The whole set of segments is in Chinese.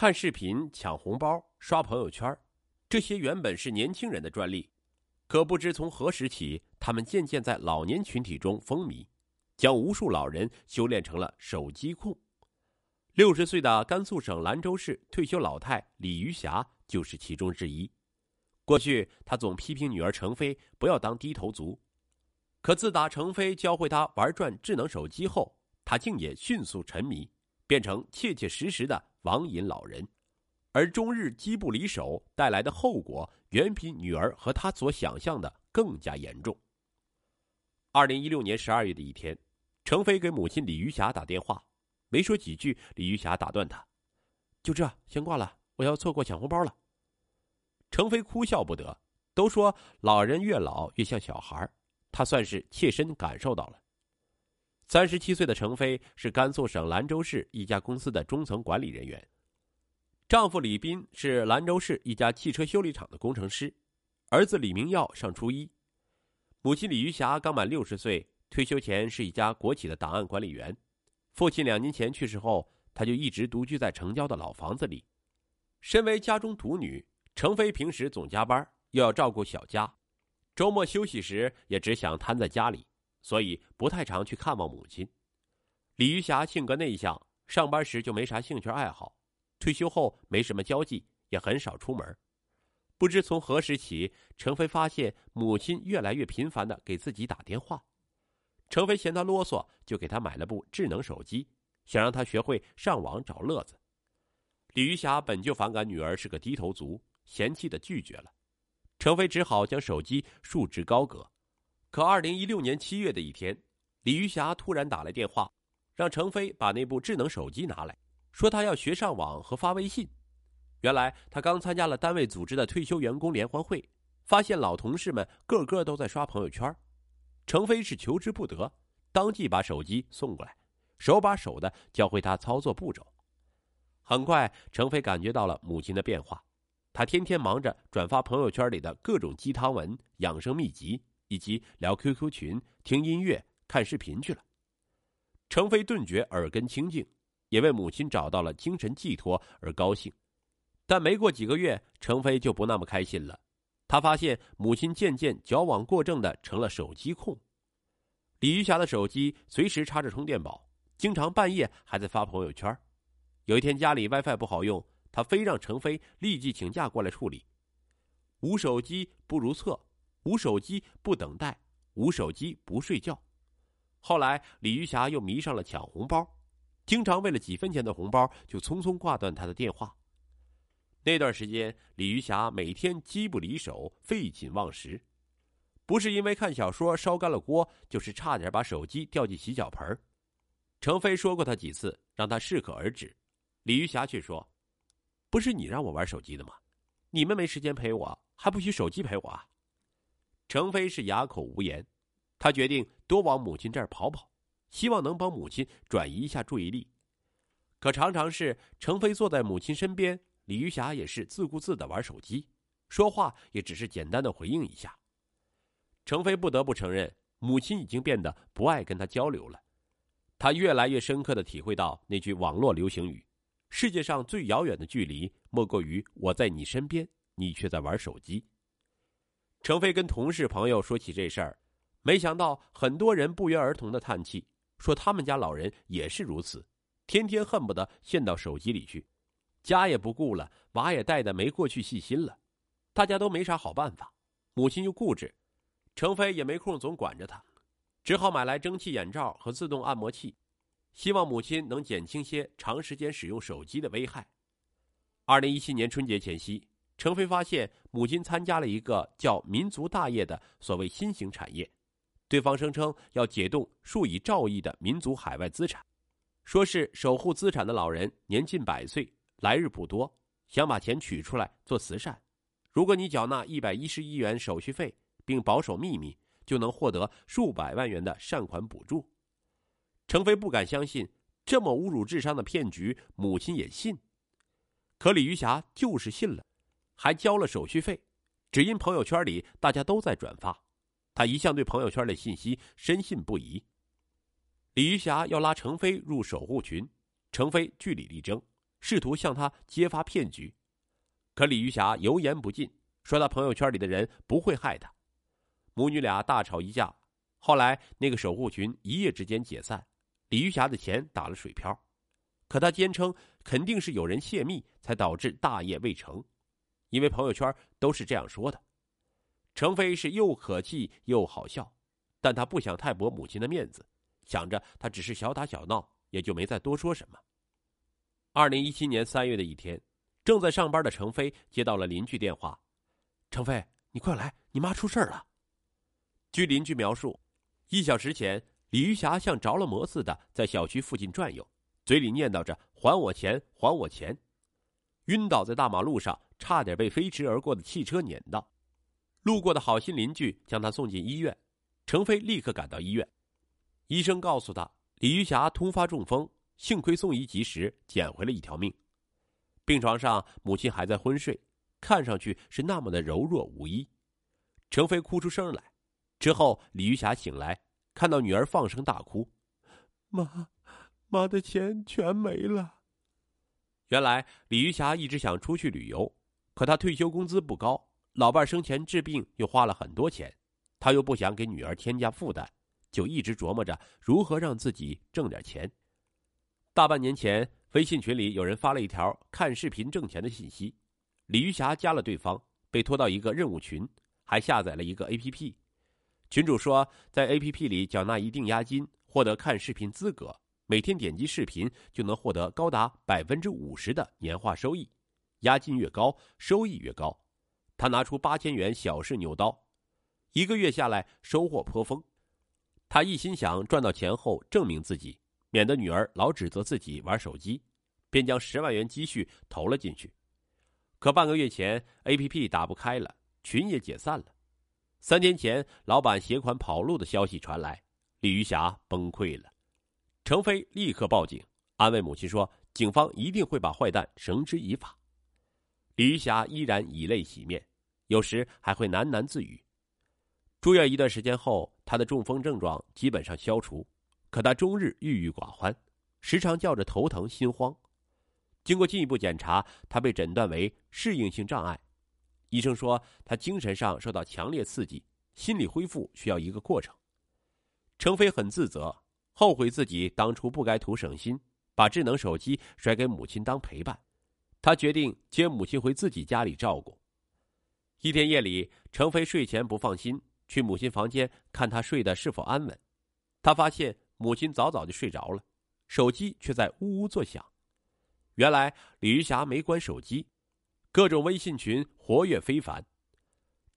看视频、抢红包、刷朋友圈，这些原本是年轻人的专利，可不知从何时起，他们渐渐在老年群体中风靡，将无数老人修炼成了手机控。六十岁的甘肃省兰州市退休老太李余霞就是其中之一。过去，她总批评女儿程飞不要当低头族，可自打程飞教会她玩转智能手机后，她竟也迅速沉迷，变成切切实实的网瘾老人。而终日机不离手带来的后果，远比女儿和她所想象的更加严重。二零一六年十二月的一天，程飞给母亲李余霞打电话。没说几句，李玉霞打断他：“就这，先挂了，我要错过抢红包了。”程飞哭笑不得，都说老人越老越像小孩他算是切身感受到了。三十七岁的程飞是甘肃省兰州市一家公司的中层管理人员，丈夫李斌是兰州市一家汽车修理厂的工程师，儿子李明耀上初一，母亲李玉霞刚满六十岁，退休前是一家国企的档案管理员。父亲两年前去世后，他就一直独居在城郊的老房子里。身为家中独女，程飞平时总加班，又要照顾小家，周末休息时也只想瘫在家里，所以不太常去看望母亲。李玉霞性格内向，上班时就没啥兴趣爱好，退休后没什么交际，也很少出门。不知从何时起，程飞发现母亲越来越频繁的给自己打电话。程飞嫌他啰嗦，就给他买了部智能手机，想让他学会上网找乐子。李玉霞本就反感女儿是个低头族，嫌弃的拒绝了。程飞只好将手机束之高阁。可二零一六年七月的一天，李玉霞突然打来电话，让程飞把那部智能手机拿来，说他要学上网和发微信。原来他刚参加了单位组织的退休员工联欢会，发现老同事们个个都在刷朋友圈。程飞是求之不得，当即把手机送过来，手把手的教会他操作步骤。很快，程飞感觉到了母亲的变化，他天天忙着转发朋友圈里的各种鸡汤文、养生秘籍，以及聊 QQ 群、听音乐、看视频去了。程飞顿觉耳根清净，也为母亲找到了精神寄托而高兴。但没过几个月，程飞就不那么开心了。他发现母亲渐渐矫枉过正的成了手机控。李玉霞的手机随时插着充电宝，经常半夜还在发朋友圈。有一天家里 WiFi 不好用，他非让程飞立即请假过来处理。无手机不如厕，无手机不等待，无手机不睡觉。后来李玉霞又迷上了抢红包，经常为了几分钱的红包就匆匆挂断他的电话。那段时间，李玉霞每天机不离手，废寝忘食，不是因为看小说烧干了锅，就是差点把手机掉进洗脚盆。程飞说过他几次，让他适可而止。李玉霞却说：“不是你让我玩手机的吗？你们没时间陪我，还不许手机陪我啊？”程飞是哑口无言。他决定多往母亲这儿跑跑，希望能帮母亲转移一下注意力。可常常是程飞坐在母亲身边。李玉霞也是自顾自的玩手机，说话也只是简单的回应一下。程飞不得不承认，母亲已经变得不爱跟他交流了。他越来越深刻的体会到那句网络流行语：“世界上最遥远的距离，莫过于我在你身边，你却在玩手机。”程飞跟同事朋友说起这事儿，没想到很多人不约而同的叹气，说他们家老人也是如此，天天恨不得陷到手机里去。家也不顾了，娃也带的没过去细心了，大家都没啥好办法。母亲又固执，程飞也没空总管着他，只好买来蒸汽眼罩和自动按摩器，希望母亲能减轻些长时间使用手机的危害。二零一七年春节前夕，程飞发现母亲参加了一个叫“民族大业”的所谓新型产业，对方声称要解冻数以兆亿的民族海外资产，说是守护资产的老人年近百岁。来日不多，想把钱取出来做慈善。如果你缴纳一百一十一元手续费，并保守秘密，就能获得数百万元的善款补助。程飞不敢相信，这么侮辱智商的骗局，母亲也信。可李玉霞就是信了，还交了手续费，只因朋友圈里大家都在转发，他一向对朋友圈的信息深信不疑。李余霞要拉程飞入守护群，程飞据理力争。试图向他揭发骗局。可李玉霞油盐不进，说他朋友圈里的人不会害他。母女俩大吵一架，后来那个守护群一夜之间解散，李玉霞的钱打了水漂。可他坚称肯定是有人泄密才导致大业未成，因为朋友圈都是这样说的。程飞是又可气又好笑，但他不想太驳母亲的面子，想着他只是小打小闹，也就没再多说什么。二零一七年三月的一天，正在上班的程飞接到了邻居电话：“程飞，你快来，你妈出事了。”据邻居描述，一小时前，李玉霞像着了魔似的在小区附近转悠。嘴里念叨着“还我钱，还我钱”，晕倒在大马路上，差点被飞驰而过的汽车碾到。路过的好心邻居将他送进医院，程飞立刻赶到医院。医生告诉他，李玉霞突发中风，幸亏送医及时，捡回了一条命。病床上，母亲还在昏睡，看上去是那么的柔弱无依。程飞哭出声来。之后，李玉霞醒来，看到女儿放声大哭：“妈。”妈的钱全没了。原来李玉霞一直想出去旅游，可他退休工资不高，老伴生前治病又花了很多钱，他又不想给女儿添加负担，就一直琢磨着如何让自己挣点钱。大半年前，微信群里有人发了一条看视频挣钱的信息，李玉霞加了对方，被拖到一个任务群，还下载了一个 APP。群主说，在 APP 里缴纳一定押金，获得看视频资格。每天点击视频就能获得高达百分之五十的年化收益，押金越高，收益越高。他拿出八千元小试牛刀，一个月下来收获颇丰。他一心想赚到钱后证明自己，免得女儿老指责自己玩手机，便将十万元积蓄投了进去。可半个月前，APP 打不开了，群也解散了。三天前，老板携款跑路的消息传来，李玉霞崩溃了。程飞立刻报警，安慰母亲说：“警方一定会把坏蛋绳之以法。”李玉霞依然以泪洗面，有时还会喃喃自语。住院一段时间后，她的中风症状基本上消除，可她终日郁郁寡欢，时常叫着头疼心慌。经过进一步检查，她被诊断为适应性障碍。医生说，她精神上受到强烈刺激，心理恢复需要一个过程。程飞很自责。后悔自己当初不该图省心，把智能手机甩给母亲当陪伴。他决定接母亲回自己家里照顾。一天夜里，程飞睡前不放心，去母亲房间看她睡得是否安稳。他发现母亲早早就睡着了，手机却在呜呜作响。原来李玉霞没关手机，各种微信群活跃非凡。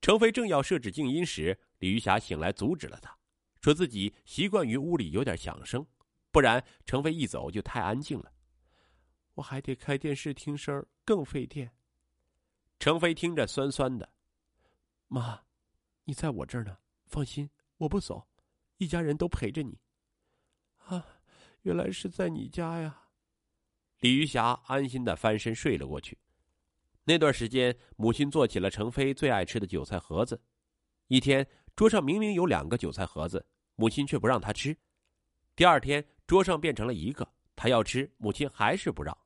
程飞正要设置静音时，李玉霞醒来阻止了他。说自己习惯于屋里有点响声，不然程飞一走就太安静了。我还得开电视听声，更费电。程飞听着酸酸的。妈，你在我这儿呢，放心，我不走，一家人都陪着你。啊，原来是在你家呀。李玉霞安心的翻身睡了过去。那段时间，母亲做起了程飞最爱吃的韭菜盒子。一天，桌上明明有两个韭菜盒子。母亲却不让他吃，第二天桌上变成了一个，他要吃，母亲还是不让。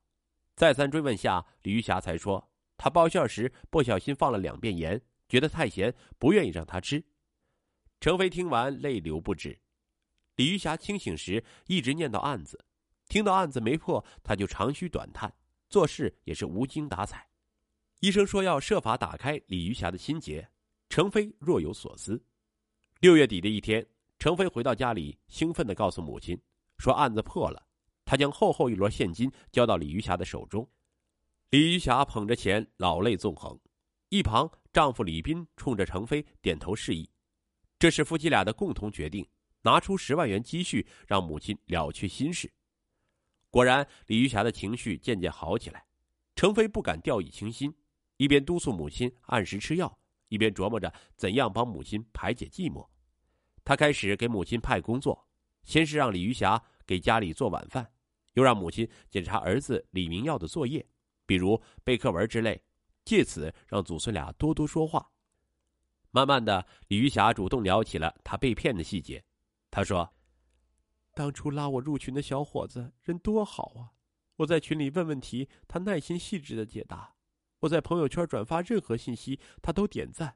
再三追问下，李玉霞才说，她包馅时不小心放了两遍盐，觉得太咸，不愿意让他吃。程飞听完泪流不止。李玉霞清醒时一直念叨案子，听到案子没破，他就长吁短叹，做事也是无精打采。医生说要设法打开李玉霞的心结，程飞若有所思。六月底的一天。程飞回到家里，兴奋的告诉母亲，说案子破了。他将厚厚一摞现金交到李玉霞的手中，李玉霞捧着钱，老泪纵横。一旁丈夫李斌冲着程飞点头示意，这是夫妻俩的共同决定，拿出十万元积蓄让母亲了却心事。果然，李玉霞的情绪渐渐好起来。程飞不敢掉以轻心，一边督促母亲按时吃药，一边琢磨着怎样帮母亲排解寂寞。他开始给母亲派工作，先是让李玉霞给家里做晚饭，又让母亲检查儿子李明耀的作业，比如背课文之类，借此让祖孙俩多多说话。慢慢的，李玉霞主动聊起了他被骗的细节。他说：“当初拉我入群的小伙子人多好啊，我在群里问问题，他耐心细致的解答；我在朋友圈转发任何信息，他都点赞；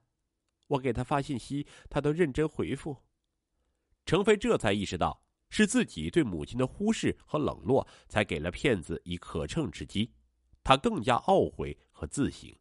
我给他发信息，他都认真回复。程飞这才意识到，是自己对母亲的忽视和冷落，才给了骗子以可乘之机。他更加懊悔和自省。